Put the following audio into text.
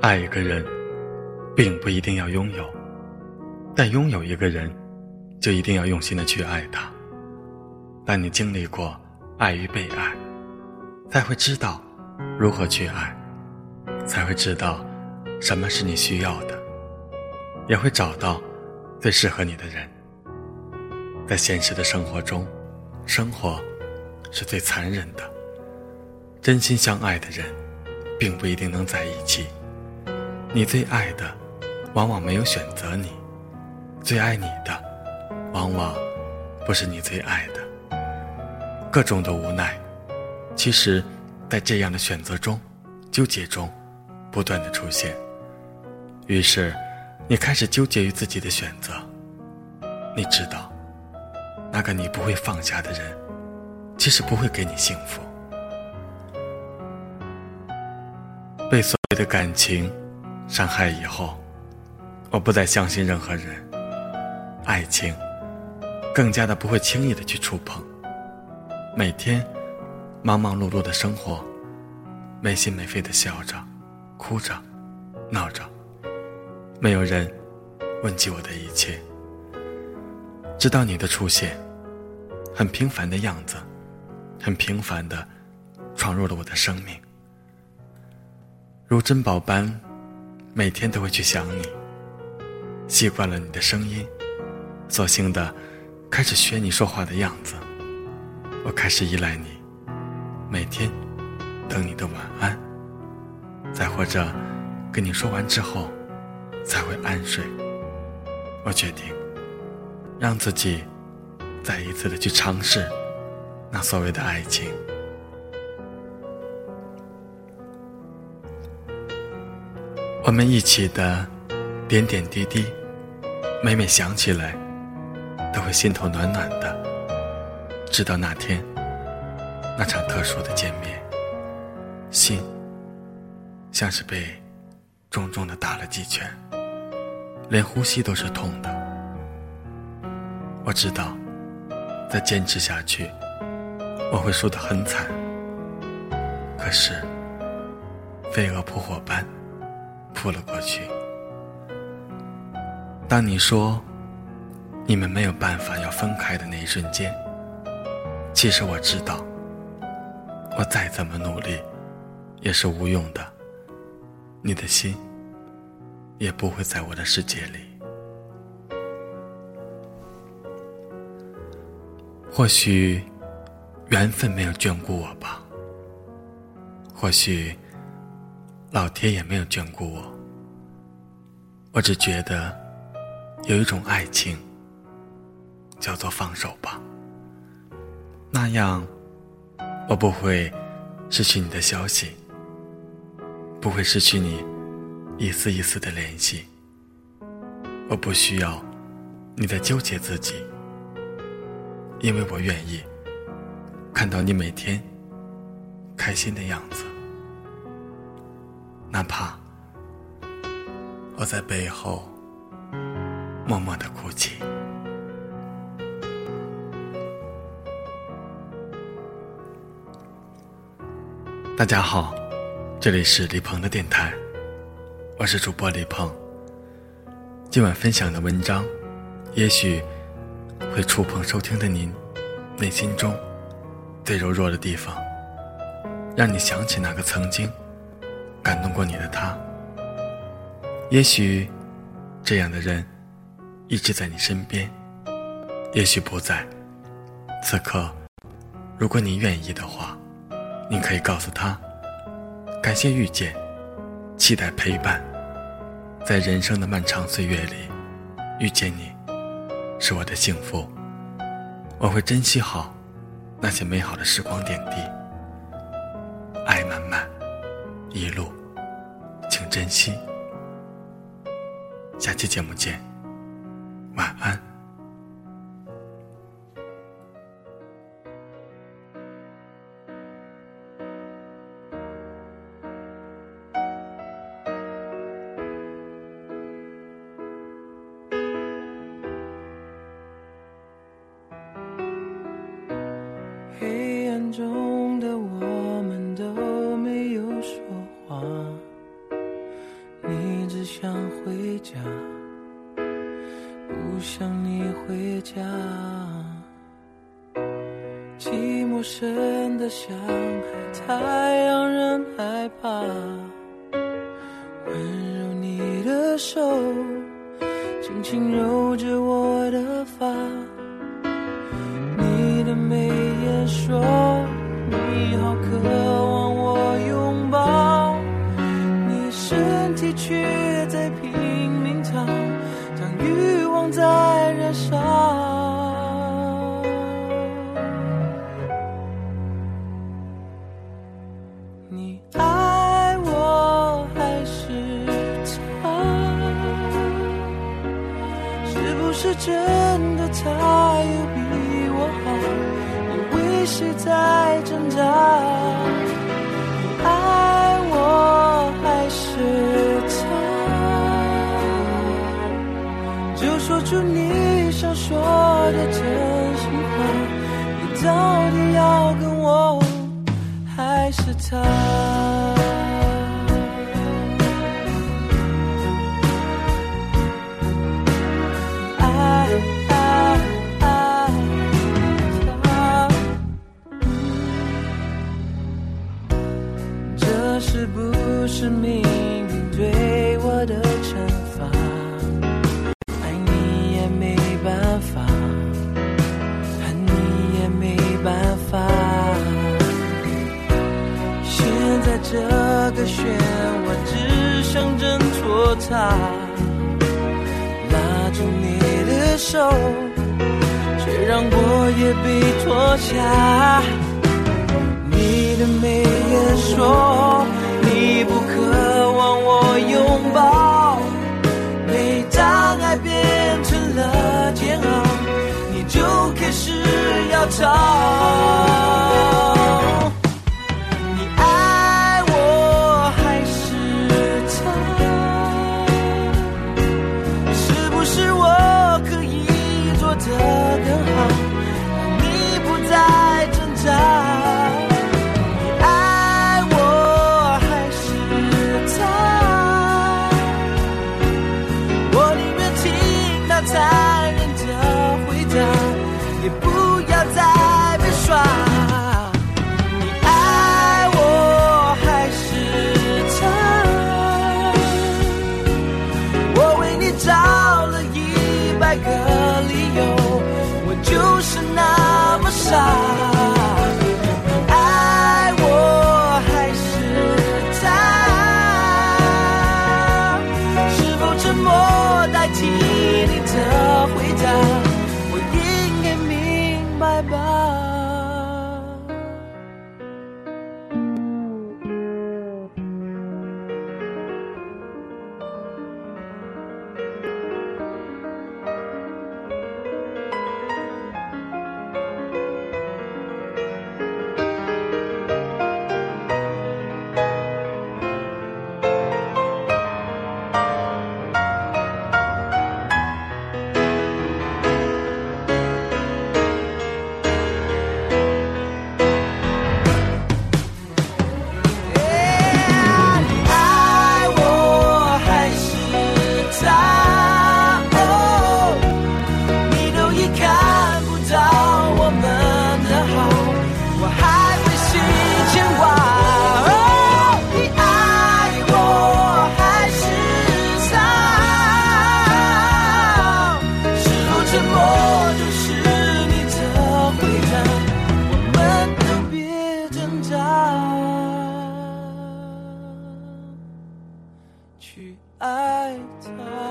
爱一个人，并不一定要拥有，但拥有一个人，就一定要用心的去爱他。当你经历过爱与被爱，才会知道如何去爱，才会知道什么是你需要的，也会找到最适合你的人。在现实的生活中，生活是最残忍的。真心相爱的人，并不一定能在一起。你最爱的，往往没有选择你；最爱你的，往往不是你最爱的。各种的无奈，其实，在这样的选择中、纠结中，不断的出现。于是，你开始纠结于自己的选择。你知道，那个你不会放下的人，其实不会给你幸福。被所谓的感情伤害以后，我不再相信任何人，爱情更加的不会轻易的去触碰。每天忙忙碌碌的生活，没心没肺的笑着、哭着、闹着，没有人问及我的一切。直到你的出现，很平凡的样子，很平凡的闯入了我的生命，如珍宝般，每天都会去想你。习惯了你的声音，索性的开始学你说话的样子。我开始依赖你，每天等你的晚安，再或者跟你说完之后才会安睡。我决定让自己再一次的去尝试那所谓的爱情。我们一起的点点滴滴，每每想起来，都会心头暖暖的。直到那天，那场特殊的见面，心像是被重重的打了几拳，连呼吸都是痛的。我知道，再坚持下去，我会输得很惨。可是，飞蛾扑火般扑了过去。当你说你们没有办法要分开的那一瞬间。其实我知道，我再怎么努力，也是无用的。你的心也不会在我的世界里。或许缘分没有眷顾我吧，或许老天也没有眷顾我。我只觉得有一种爱情，叫做放手吧。那样，我不会失去你的消息，不会失去你一丝一丝的联系。我不需要你在纠结自己，因为我愿意看到你每天开心的样子，哪怕我在背后默默的哭泣。大家好，这里是李鹏的电台，我是主播李鹏。今晚分享的文章，也许会触碰收听的您内心中最柔弱的地方，让你想起那个曾经感动过你的他。也许这样的人一直在你身边，也许不在。此刻，如果你愿意的话。你可以告诉他，感谢遇见，期待陪伴，在人生的漫长岁月里，遇见你，是我的幸福。我会珍惜好那些美好的时光点滴，爱满满，一路，珍惜。下期节目见，晚安。黑暗中的我不想你回家。寂寞深得像海太让人害怕。温柔你的手轻轻揉着我的发。你的眉眼说你好渴望我拥抱。你身体却在拼不是真的他有比我好？你为谁在挣扎？你爱我还是他？就说出你想说的真心话，你到底要跟我？还是他。是不是命运对我的惩罚？爱你也没办法，恨你也没办法。现在这个漩涡只想挣脱它，拉住你的手，却让我也被拖下。你的眉眼说不渴望我拥抱，每当爱变成了煎熬，你就开始要吵。你爱我还是他？是不是我可以做的？好，我还会心牵挂。你爱我还是他？是否沉默就是你的回答？我们都别挣扎，去爱他。